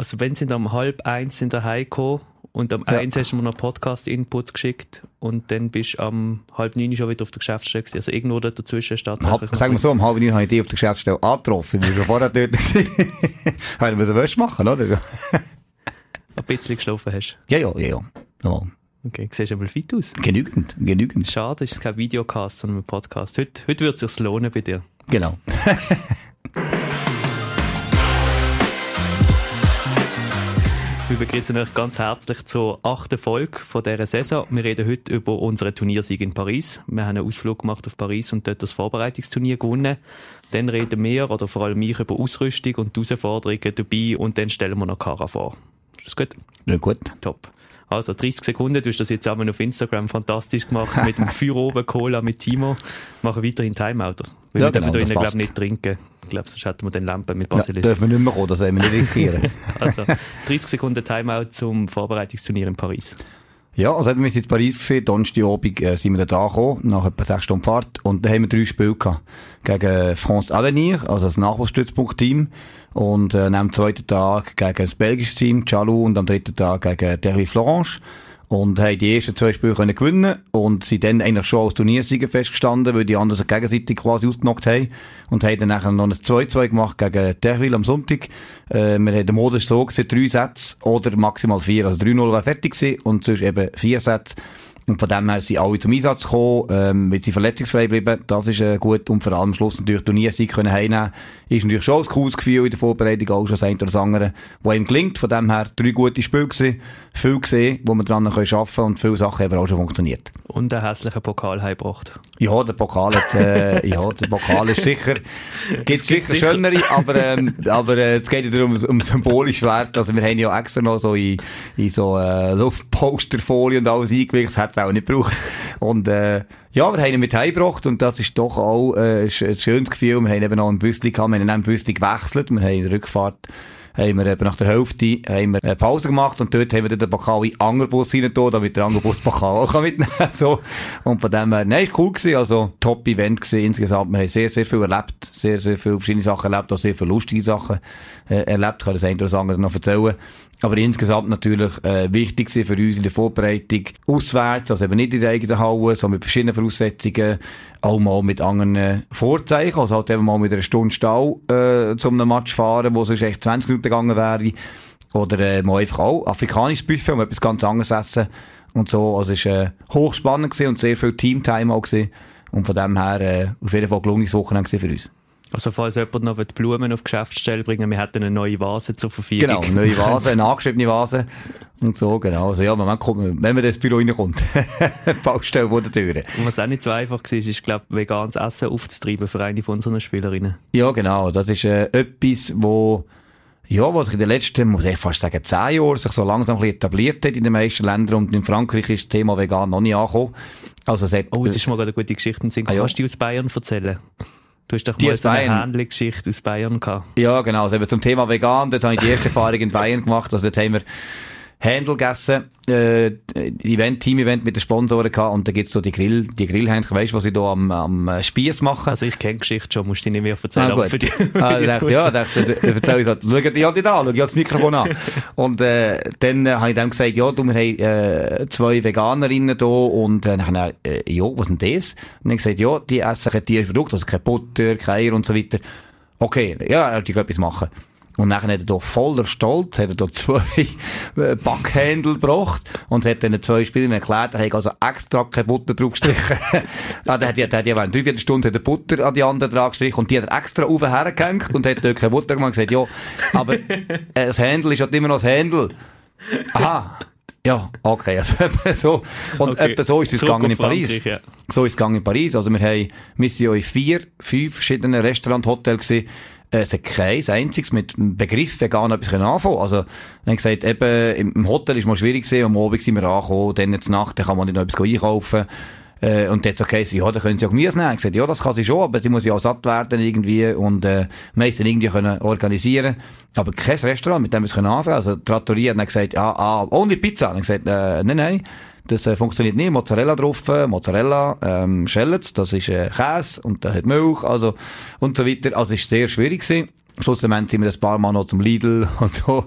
Also wenn sie um halb eins sind daheim gekommen und am ja. eins hast du mir noch Podcast-Inputs geschickt und dann bist du am halb neun schon wieder auf der Geschäftsstelle gewesen. Also irgendwo dort dazwischen steht Halb, Sagen wir so, um halb neun habe ich dich auf der Geschäftsstelle angetroffen. Ich war schon vorher dort. Weil du was machen, oder? Ein bisschen geschlafen hast. Ja, ja, ja, ja. ja. Okay, siehst aber fit aus. Genügend, genügend. Schade, ist es kein Videocast, sondern ein Podcast. Heute, heute wird es sich lohnen bei dir. Genau. begrüßen euch ganz herzlich zur achten Folge von dieser Saison. Wir reden heute über unseren Turniersieg in Paris. Wir haben einen Ausflug gemacht auf Paris und dort das Vorbereitungsturnier gewonnen. Dann reden wir, oder vor allem ich, über Ausrüstung und die Herausforderungen dabei und dann stellen wir noch Kara vor. Ist das gut? Ja, gut. Top. Also 30 Sekunden, du hast das jetzt zusammen auf Instagram fantastisch gemacht, mit dem Feuer oben, Cola mit Timo. Machen weiterhin Timeout. Weil ja, wir genau, dürfen da glaube nicht trinken. Ich glaube, sonst hätten wir den Lampen mit Basilisk. Ja, dürfen wir nicht mehr kommen, das wollen wir nicht riskieren. also 30 Sekunden Timeout zum Vorbereitungsturnier in Paris. Ja, also wir sind in Paris gesehen, Donnerstagabend äh, sind wir da gekommen, nach etwa sechs Stunden Fahrt, und da haben wir drei Spiele gehabt. Gegen France Avenir, also das Nachwuchsstützpunkt-Team, und äh, am zweiten Tag gegen das belgische Team, Chalou, und am dritten Tag gegen Terry Florence. Und haben die ersten zwei Spiele können gewinnen und sind dann eigentlich schon als Turniersieger festgestanden, weil die anderen gegenseitig quasi ausgenockt haben. Und haben dann nachher noch ein 2-2 gemacht gegen Terwil am Sonntag. Äh, wir haben den Modus so gesehen, drei Sätze oder maximal vier. Also 3-0 war fertig gewesen und sonst eben vier Sätze. Und von dem her sind alle zum Einsatz gekommen, ähm, weil sie verletzungsfrei bleiben. Das ist äh, gut. Und vor allem am Schluss natürlich Turniersieg können heimnehmen. Ist natürlich schon ein cooles Gefühl in der Vorbereitung, auch schon das eine oder das andere, wo ihm gelingt. Von dem her drei gute Spiele gewesen, viel gesehen, wo wir dran arbeiten können und viele Sachen haben auch schon funktioniert. Und einen hässlichen Pokal heimgebracht. Ja, der Pokal hat, äh, ja, der Pokal ist sicher, gibt sicher, sicher schönere, aber, ähm, aber, äh, es geht ja darum, um symbolisch Wert. Also wir haben ja extra noch so in, in so, äh, Luftposterfolie und alles eingewickelt, das es auch nicht gebraucht. Und, äh, ja, wir haben ihn mit heimgebracht und das ist doch auch, äh, ein schönes Gefühl. Wir haben eben noch ein Büsschen gehabt, wir haben ein Büsschen gewechselt, wir haben in der Rückfahrt haben wir eben nach der Hälfte haben wir eine Pause gemacht und dort haben wir den Pokal in Angerbus rein damit der Angerbus Pokal auch mitnehmen kann. so. Und von dem her, nein, ist cool gewesen, also top Event gewesen insgesamt. Wir haben sehr, sehr viel erlebt, sehr, sehr viele verschiedene Sachen erlebt, auch sehr viele lustige Sachen äh, erlebt. Ich kann das eine oder das andere noch erzählen. Aber insgesamt natürlich äh, wichtig für uns in der Vorbereitung auswärts, also eben nicht in der eigenen Halle, sondern mit verschiedenen Voraussetzungen, auch mal mit anderen Vorzeichen, also halt eben mal mit einer Stunde Stau äh, zu einem Match fahren, wo sonst echt 20 Minuten gegangen wäre. Oder äh, mal einfach auch afrikanisches Buffet, um etwas ganz anderes essen und so. Also es war äh, hochspannend gewesen und sehr viel Teamtime auch gewesen. Und von dem her äh, auf jeden Fall gelungenes Wochenende für uns. Also falls jemand noch Blumen auf die Geschäftsstelle bringen wir hätten eine neue Vase zur Verfügung. Genau, eine neue Vase, eine angeschriebene Vase. Und so, genau. Also ja, Moment kommt, wenn man das Büro reinkommt, Baustelle vor der Tür. Und was auch nicht so einfach war, ist, glaube veganes Essen aufzutreiben für eine von unseren Spielerinnen. Ja, genau. Das ist äh, etwas, wo ja, was sich in den letzten, muss ich fast sagen, zehn Jahren sich so langsam ein bisschen etabliert hat in den meisten Ländern und in Frankreich ist das Thema vegan noch nicht angekommen. Also es hat, oh, jetzt ist mal eine gute Geschichte. Ah, ja. Kannst du die aus Bayern erzählen? Du hast doch die mal so eine Hähnchen-Geschichte aus Bayern gehabt. Ja, genau. Also zum Thema vegan, dort habe ich die erste Erfahrung in Bayern gemacht. Also dort haben wir Händel gegessen, äh, Event, Team-Event mit den Sponsoren gehabt und da gibt's so die Grill, die Grillhähnchen, weißt du, was sie da am, am Spieß machen? Also ich kenne Geschichte schon, musst du sie nicht mehr erzählen. Ah, gut. Für die, ah, dachte, ja, dachte, erzähl ich so, schau dir ja nicht an, schau dir das Mikrofon an. Und, äh, dann äh, habe ich dann gesagt, ja, du, wir haben, äh, zwei Veganerinnen da und, äh, dann, äh, ja, was sind das? Und dann gesagt, ja, die essen kein tierisches Produkt, also kein Butter, kein Eier und so weiter. Okay, ja, die können etwas machen. Und dann hat er da voller Stolz, hat er da zwei äh, Backhändel gebracht und hat den zwei Spielern erklärt, er hat also extra keine Butter drauf gestrichen. ja, der hat ja, der hat ja während drei Viertelstunden hat der Butter an die anderen dran gestrichen und die hat er extra auf hergehängt und hat dort keine Butter gemacht und gesagt, ja, aber das Händel ist halt immer noch das Händel. Aha. Ja, okay, also so. Und okay. etwa so ist es gegangen in Paris. Ja. So ist es gegangen in Paris. Also wir haben, wir sind ja in vier, fünf verschiedenen Restaurant, Hotels gesehen äh, es hat kein einziges mit dem Begriff vegan etwas anfangen Also, dann gesagt, eben, im Hotel ist mal schwierig gewesen, am Abend sind wir angekommen, dann der Nacht, dann kann man nicht noch etwas einkaufen. Äh, und jetzt okay, ja, da können sie auch Gemüse nehmen. Ich gesagt, ja, das kann sie schon, aber die muss ja auch satt werden irgendwie und äh, meistens irgendwie können organisieren. Aber kein Restaurant, mit dem wir es können anfangen. Also Trattoria hat dann gesagt, ah, ah, ohne Pizza. Ich gesagt, äh, nein, nein. Das äh, funktioniert nicht. Mozzarella drauf, Mozzarella, ähm, Schellets, das ist äh, Käse und da hat Milch, also und so weiter. Also ist sehr schwierig gewesen. Schlussendlich sind wir ein paar Mal noch zum Lidl und so.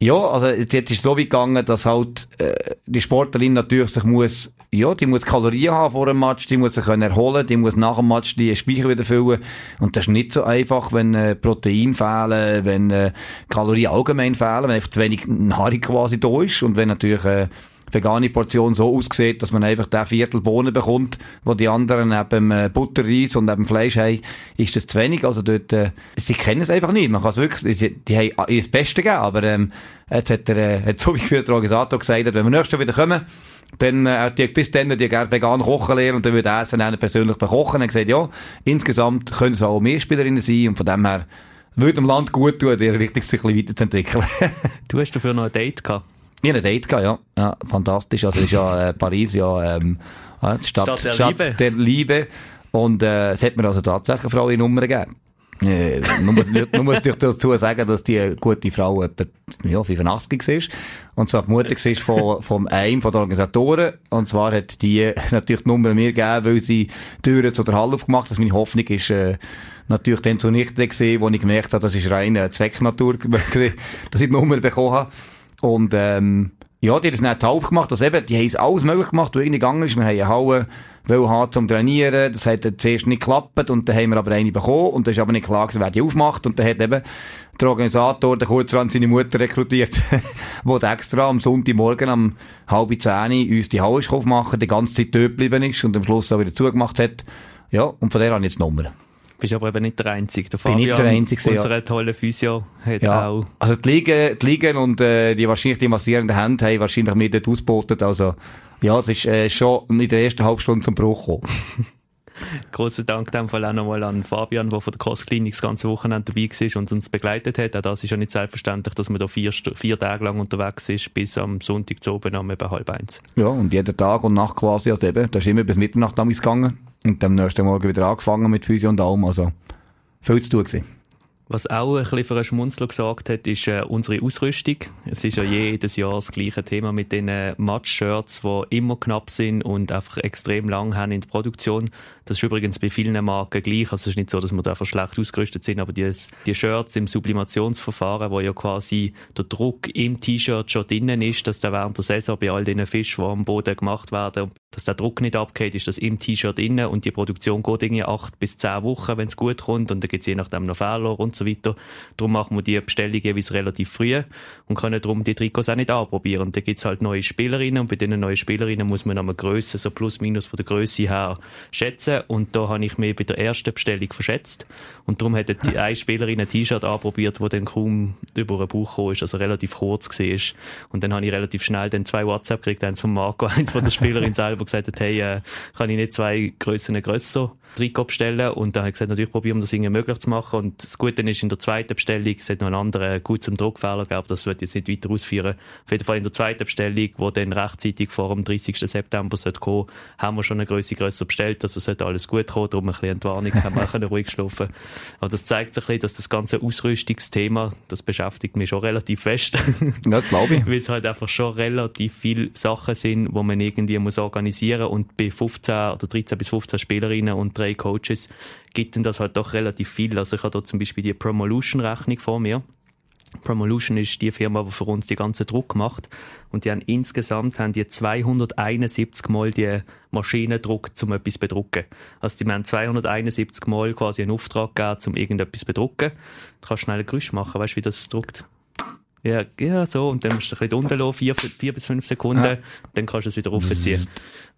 Ja, also jetzt, jetzt ist es so weit gegangen, dass halt äh, die Sportlerin natürlich sich muss, ja, die muss Kalorien haben vor dem Match, die muss sich können erholen, die muss nach dem Match die Speicher wieder füllen und das ist nicht so einfach, wenn äh, Protein fehlen, wenn äh, Kalorien allgemein fehlen, wenn einfach zu wenig Nahrung quasi da ist und wenn natürlich äh, vegane Portion so aussieht, dass man einfach den Viertel Bohnen bekommt, wo die anderen neben äh, Butterreis und neben Fleisch haben, ist das zu wenig. Also dort, äh, sie kennen es einfach nicht. Man kann es wirklich, die, die haben ihr Beste gegeben, aber ähm, jetzt hat, er, äh, hat so wie für der Organisator gesagt, wenn wir nächstes Jahr wieder kommen, dann, äh, die, bis dann, die gerne vegan kochen lernen und dann würde er dann persönlich bekochen. Er hat gesagt, ja, insgesamt können es auch mehr Spielerinnen sein und von dem her würde dem Land gut tun, die Richtung sich ein bisschen weiterzuentwickeln. du hast dafür noch ein Date gehabt? Ich hatte ein Date gehabt, ja. ja. Fantastisch. Also ist ja äh, Paris ja ähm, Stadt, Stadt, der, Stadt Liebe. der Liebe. Und äh, es hat mir also tatsächlich eine Frau in Nummer gegeben. Äh, man, muss, man muss dazu sagen, dass die gute Frau etwa ja, 85 war. Und zwar die Mutter war von, von einem von den Organisatoren. Und zwar hat die natürlich die Nummer mir gegeben, weil sie Türen zu der Halle aufgemacht hat. Also meine Hoffnung ist, äh, natürlich dann zunichte gesehen, wo ich gemerkt habe, das ist reine Zwecknatur, dass ich die Nummer bekommen habe. Und, ähm, ja, die haben es nicht aufgemacht. Also eben, die haben es alles möglich gemacht, was irgendwie gegangen ist. Wir haben eine Halle haben zum Trainieren. Das hat zuerst nicht geklappt. Und dann haben wir aber eine bekommen. Und dann ist aber nicht klar gewesen, wer die aufmacht. Und dann hat eben der Organisator, der kurzerhand seine Mutter rekrutiert, die extra am Sonntagmorgen um halb zehn uns die Halle aufmachen, die ganze Zeit dort geblieben ist und am Schluss auch wieder zugemacht hat. Ja, und von der ich jetzt Nummer. Bist aber eben nicht der Einzige. Der Fabian, Bin nicht der Einzige, unser ja. toller Physio, hat ja. auch... Also die Ligen, die Ligen und äh, die wahrscheinlich die massierenden Hände haben wahrscheinlich mir dort ausgebotet. Also ja, es ist äh, schon in der ersten Halbstunde zum Bruch gekommen. Großen Dank dem Fall auch nochmal an Fabian, der von der Cross Clinic das ganze Wochenende dabei war und uns begleitet hat. Auch das ist ja nicht selbstverständlich, dass man da vier, vier Tage lang unterwegs ist, bis am Sonntag zu oben um halb eins. Ja, und jeden Tag und Nacht quasi, also eben, da ist immer bis Mitternacht damals gegangen. Und am nächsten Morgen wieder angefangen mit Physio und allem, also viel zu tun gewesen. Was auch ein bisschen für einen Schmunzler gesagt hat, ist äh, unsere Ausrüstung. Es ist ja jedes Jahr das gleiche Thema mit den Match-Shirts, die immer knapp sind und einfach extrem lang haben in der Produktion. Das ist übrigens bei vielen Marken gleich. Also es ist nicht so, dass wir da einfach schlecht ausgerüstet sind, aber die, die Shirts im Sublimationsverfahren, wo ja quasi der Druck im T-Shirt schon drinnen ist, dass der während der Saison bei all den Fischen, die am Boden gemacht werden, dass der Druck nicht abgeht, ist das im T-Shirt drinnen und die Produktion geht irgendwie acht bis zehn Wochen, wenn es gut kommt und dann gibt es je nachdem noch Fehler und so weiter. Darum machen wir die Bestellung jeweils relativ früh und können darum die Trikots auch nicht anprobieren. Und dann gibt es halt neue Spielerinnen und bei diesen neuen Spielerinnen muss man eine Größe, so plus minus von der Größe her schätzen und da habe ich mich bei der ersten Bestellung verschätzt und darum hat die eine Spielerin ein T-Shirt anprobiert, wo dann kaum über einen Bauch gekommen ist, also relativ kurz war. Und dann habe ich relativ schnell dann zwei WhatsApp gekriegt, eins von Marco, eins von der Spielerin selber, gesagt hat, hey, äh, kann ich nicht zwei Grössen grösser Trikot bestellen und dann habe ich gesagt, natürlich probieren wir das irgendwie möglich zu machen und das Gute ist in der zweiten Bestellung, es hat noch einen anderen gut zum Druckfehler gegeben, das wird jetzt nicht weiter ausführen. Auf jeden Fall in der zweiten Bestellung, wo dann rechtzeitig vor dem 30. September sollte kommen, haben wir schon eine Größe grösser bestellt, also sollte alles gut kommen, darum ein bisschen Entwarnung, haben wir können ruhig schlafen. Aber das zeigt sich ein bisschen, dass das ganze Ausrüstungsthema, das beschäftigt mich schon relativ fest. das glaube ich. Weil es halt einfach schon relativ viele Sachen sind, die man irgendwie muss organisieren und bei 15 oder 13 bis 15 Spielerinnen und drei Coaches gibt denn das halt doch relativ viel. Also ich habe da zum Beispiel die Promolution-Rechnung vor mir. Promolution ist die Firma, die für uns die ganze Druck macht. Und die haben insgesamt haben die 271 Mal die Maschinendruck zum etwas bedrucken. Also die haben 271 Mal quasi einen Auftrag gegeben, um irgendetwas bedrucken. Du kannst schnell ein Geräusch machen, weißt du, wie das druckt? Ja, ja, so. Und dann musst du ein bisschen runterlassen, vier, vier bis fünf Sekunden. Ja. Dann kannst du es wieder raufziehen.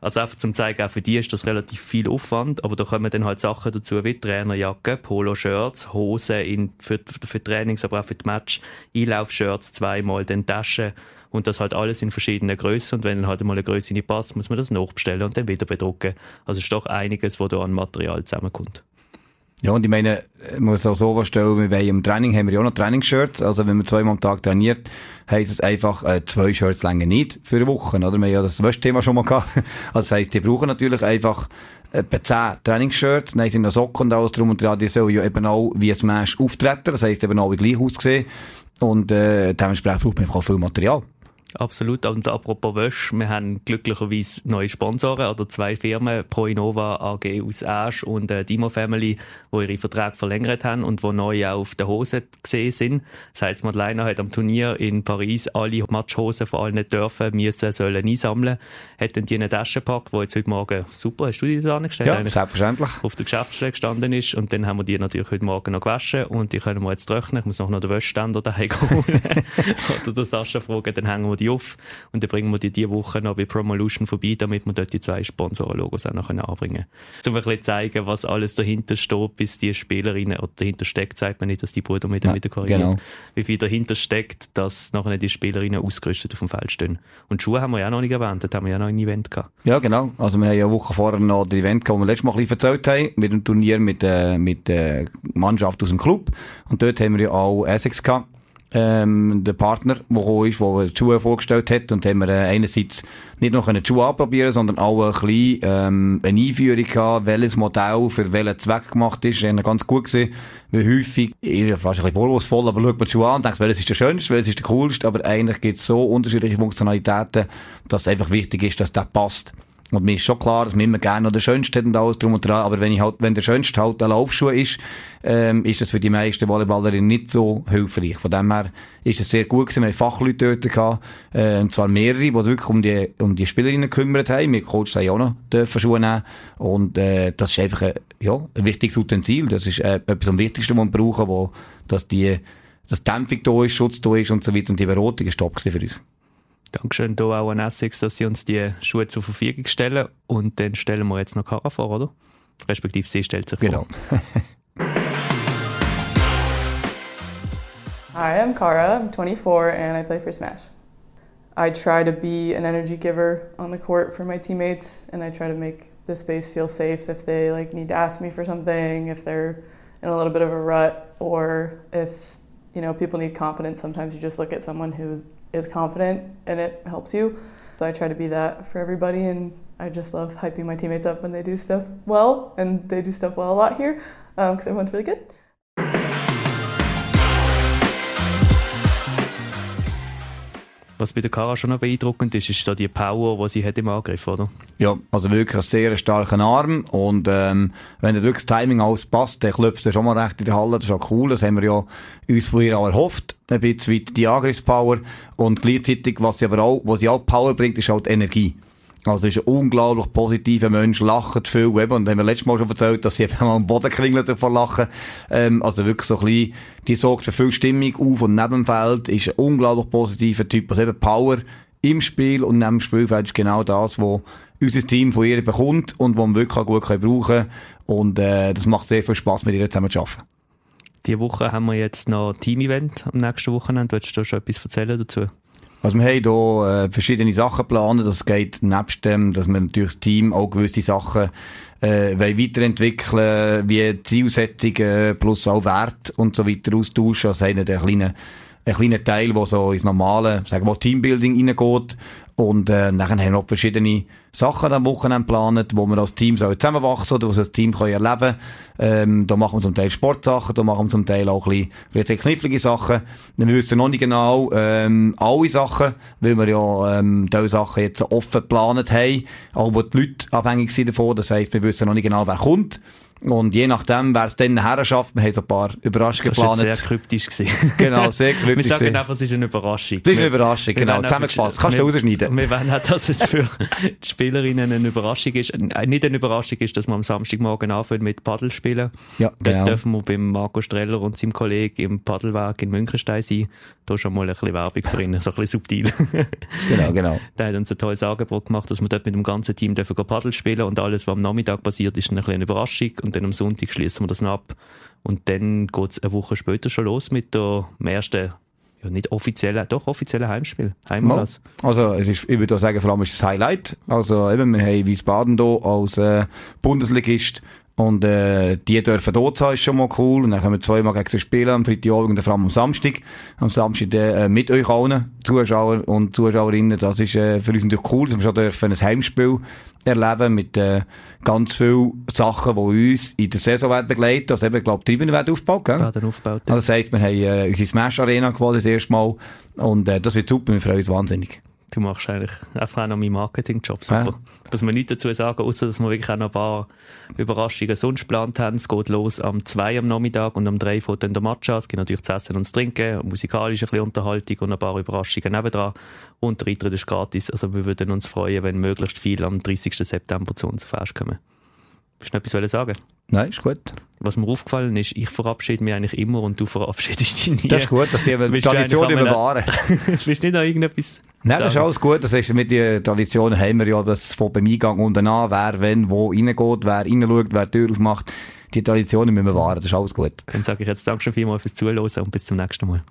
Also einfach zum zeigen, auch für die ist das relativ viel Aufwand, aber da kommen dann halt Sachen dazu wie Trainerjacke, Poloshirts, Hosen in, für, für Trainings, aber auch für die Match, Einlaufshirts zweimal, dann Taschen und das halt alles in verschiedenen Größen und wenn dann halt mal eine Größe nicht passt, muss man das nachbestellen und dann wieder bedrucken. Also es ist doch einiges, was da an Material zusammenkommt. Ja, und ich meine, ich muss auch so vorstellen, wir im Training haben wir ja auch noch Trainingsshirts. Also wenn man zweimal am Tag trainiert, heisst es einfach, äh, zwei Shirts länger nicht für eine Woche, oder? Wir haben ja das Wäschthema schon mal gehabt. Also das heisst, die brauchen natürlich einfach etwa 10 Trainingsshirts, dann sind noch Socken und alles drum und dran, die sollen ja eben auch wie ein Mensch auftreten, das heisst eben auch wie gleich aussehen. Und äh, dementsprechend braucht man einfach auch viel Material. Absolut. Und apropos Wäsche, wir haben glücklicherweise neue Sponsoren oder zwei Firmen, ProInova AG aus Asch und äh, Dimo Family, die ihre Verträge verlängert haben und die neu auch auf der Hose gesehen sind. Das heisst, Madeleine hat am Turnier in Paris alle Matchhosen von allen dürfen, müssen, sollen einsammeln. Hat dann die eine Tasche gepackt, jetzt heute Morgen, super, hast du die da angestellt? Ja, selbstverständlich. Auf der Geschäftsstelle gestanden ist und dann haben wir die natürlich heute Morgen noch gewaschen und die können wir jetzt trocknen. Ich muss noch den Wäschständer daheim holen oder der Sascha fragen, dann hängen wir die auf und dann bringen wir die diese Woche noch bei Promolution vorbei, damit wir dort die zwei Sponsoren-Logos auch noch anbringen können. Um ein bisschen zeigen, was alles dahinter steht, bis die Spielerinnen, oder dahinter steckt, sagt man nicht, dass die Brüder mit ja, wieder korrigieren, genau. wie viel dahinter steckt, dass nachher die Spielerinnen ausgerüstet auf dem Feld stehen. Und Schuhe haben wir ja noch nicht erwähnt, haben wir ja noch ein Event gehabt. Ja, genau. Also wir haben ja eine Woche vorher noch das Event gehabt, das wir letztes Mal ein bisschen erzählt haben, mit dem Turnier mit, äh, mit äh, Mannschaft aus dem Club. Und dort haben wir ja auch Essex gehabt ähm, der Partner, der gekommen ist, der die Schuhe vorgestellt hat. Und haben wir äh, einerseits nicht nur die Schuhe anprobieren, sondern auch ein bisschen, ähm, eine Einführung gehabt, welches Modell für welchen Zweck gemacht ist. Das ganz gut gesehen, wie häufig, fast ein bisschen vorwurfsvoll, aber schaut man die Schuhe an und denkt, welches ist der schönste, welches ist der coolste, aber eigentlich gibt es so unterschiedliche Funktionalitäten, dass es einfach wichtig ist, dass der passt. Und mir ist schon klar, dass wir immer gerne noch den Schönsten hätten und alles drum und dran, aber wenn ich halt, wenn der Schönste halt ein Laufschuh ist, ähm, ist das für die meisten Volleyballerinnen nicht so hilfreich. Von dem her ist es sehr gut gewesen. Wir haben Fachleute dort gehabt, äh, und zwar mehrere, die wirklich um die, um die Spielerinnen gekümmert haben. Wir Coaches haben auch noch dürfen Schuhe nehmen. Und, äh, das ist einfach, ein, ja, ein wichtiges Utensil. Das ist, äh, etwas am wichtigsten, was wir brauchen, wo, dass die, dass Dämpfung da ist, Schutz da ist und so weiter. Und die Beratung ist top für uns. Dankeschön da auch an Essex, dass sie uns die Schuhe zur Verfügung stellen. Und dann stellen wir jetzt noch Kara vor, oder? Respektive sie stellt sich genau. vor. Hi, I'm Kara. I'm 24 and I play for Smash. I try to be an energy giver on the court for my teammates and I try to make the space feel safe if they like need to ask me for something, if they're in a little bit of a rut or if you know people need confidence sometimes you just look at someone who's is confident and it helps you. So I try to be that for everybody and I just love hyping my teammates up when they do stuff well and they do stuff well a lot here because um, everyone's really good. Was bei der Kara schon noch beeindruckend ist, ist so die Power, die sie hat im Angriff, oder? Ja, also wirklich einen sehr starken Arm und ähm, wenn der wirklich das Timing alles passt, dann klopft er schon mal recht in der Halle, das ist auch cool, das haben wir ja uns von ihr auch erhofft, ein bisschen weit die Angriffspower und gleichzeitig, was sie aber auch, was sie auch Power bringt, ist halt Energie. Also ist ein unglaublich positiver Mensch, lacht viel, eben, und haben wir letztes Mal schon erzählt, dass sie eben mal am Boden klingelt vor Lachen. Ähm, also wirklich so ein bisschen, die sorgt für viel Stimmung auf und neben dem Feld ist ein unglaublich positiver Typ. Also eben Power im Spiel und neben dem Spielfeld ist genau das, was unser Team von ihr bekommt und was wir wirklich gut brauchen können. Und äh, das macht sehr viel Spaß, mit ihr zusammen zu arbeiten. Diese Woche haben wir jetzt noch Team-Event am nächsten Wochenende. Willst du schon etwas erzählen dazu? Also wir haben hier äh, verschiedene Sachen geplant. Das geht nebst dem, dass wir natürlich das Team auch gewisse Sachen äh, weiterentwickeln, wie Zielsetzungen plus auch Wert und so weiter austauschen. Also haben einen kleinen, einen kleinen Teil, der so ins normale, sagen wir Teambuilding reingeht. Und äh, dann haben wir noch verschiedene Sachen am Wochenende geplant, wo wir als Team zusammenwachsen oder was das Team kann erleben ähm, Da machen wir zum Teil Sportsachen, da machen wir zum Teil auch ein bisschen knifflige Sachen. Wir wissen noch nicht genau ähm, alle Sachen, weil wir ja ähm, diese Sachen jetzt offen geplant haben, aber die Leute abhängig sind davon. Das heisst, wir wissen noch nicht genau, wer kommt. Und je nachdem, wer es dann nachher schafft, wir haben so ein paar Überraschungen geplant. Das war sehr kryptisch. genau, sehr kryptisch. Wir sagen einfach, es ist eine Überraschung. Es ist eine Überraschung, genau. Zusammengefasst. Kannst du rausschneiden. Wir wollen auch, dass es für die Spielerinnen eine Überraschung ist. Äh, nicht eine Überraschung ist, dass wir am Samstagmorgen anfangen mit Paddel spielen. Ja, genau. Dort dürfen wir beim Marco Streller und seinem Kollegen im Paddelwerk in Münchenstein sein. Da schon mal ein bisschen Werbung für ihn, so ein bisschen subtil. genau, genau. Der hat uns ein tolles Angebot gemacht, dass wir dort mit dem ganzen Team dürfen Paddel spielen und alles, was am Nachmittag passiert, ist eine kleine Überraschung. Und und dann am Sonntag schließen wir das noch ab. Und dann geht es eine Woche später schon los mit dem ersten, ja nicht offiziellen, doch offiziellen Heimspiel. Heimanlass. Also ist, ich würde sagen, vor allem ist das Highlight. Also eben, wir haben Wiesbaden hier als äh, Bundesligist Und äh, die dürfen dort sein, ist schon mal cool. Und dann können wir zweimal gegen sie spielen, am Freitagabend und vor allem am Samstag. Am Samstag äh, mit euch allen, Zuschauer und Zuschauerinnen. Das ist äh, für uns natürlich cool, dass wir schon dürfen ein Heimspiel erleben mit äh, ganz vielen Sachen, die uns in der Saison werden begleiten. Also eben, ich glaube, die Tribüne werden aufgebaut, gell? Werden aufgebaut. Ja. Also das heisst, wir haben äh, unsere Smash Arena quasi das erste Mal. Und äh, das wird super, wir freuen uns wahnsinnig. Du machst eigentlich einfach auch noch meinen Marketingjob super. Ja. Dass wir nichts dazu sagen, außer dass wir wirklich auch noch ein paar Überraschungen sonst geplant haben. Es geht los am 2 am Nachmittag und am 3 fährt dann der Match an. Es gibt natürlich zu essen und zu trinken, musikalische ein Unterhaltung und ein paar Überraschungen nebendran. Und der Eintritt ist gratis. Also wir würden uns freuen, wenn möglichst viele am 30. September zu uns Fest kommen. Willst du noch etwas sagen? Nein, ist gut. Was mir aufgefallen ist, ich verabschiede mich eigentlich immer und du verabschiedest dich nie. Das ist gut, dass die Tradition bewahren. Willst du nicht noch irgendetwas Nein, das ist alles gut. Das ist mit den Traditionen haben wir ja, dass von beim Eingang unten an, wer wenn wo reingeht, wer reinschaut, wer die Tür aufmacht. Die Traditionen müssen wir wahren, das ist alles gut. Dann sage ich jetzt Dankeschön vielmals fürs Zuhören und bis zum nächsten Mal.